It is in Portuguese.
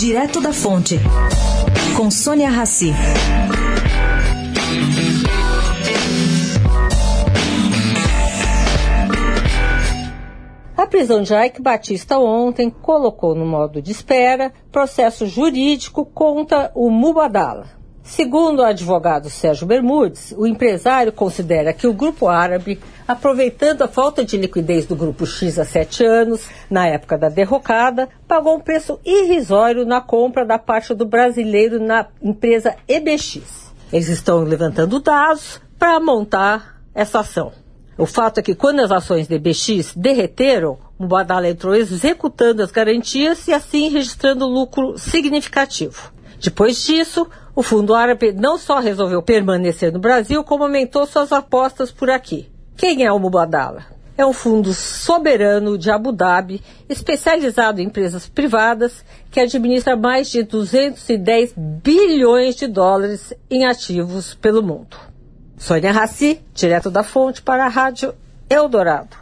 Direto da Fonte, com Sônia Rassi. A prisão de Ike Batista ontem colocou no modo de espera processo jurídico contra o Mubadala. Segundo o advogado Sérgio Bermudes, o empresário considera que o grupo árabe, aproveitando a falta de liquidez do grupo X há sete anos, na época da derrocada, pagou um preço irrisório na compra da parte do brasileiro na empresa EBX. Eles estão levantando dados para montar essa ação. O fato é que quando as ações de BX derreteram, o Badala entrou executando as garantias e assim registrando lucro significativo. Depois disso, o fundo árabe não só resolveu permanecer no Brasil, como aumentou suas apostas por aqui. Quem é o Mubadala? É um fundo soberano de Abu Dhabi, especializado em empresas privadas, que administra mais de 210 bilhões de dólares em ativos pelo mundo. Sônia Raci, direto da fonte para a Rádio Eldorado.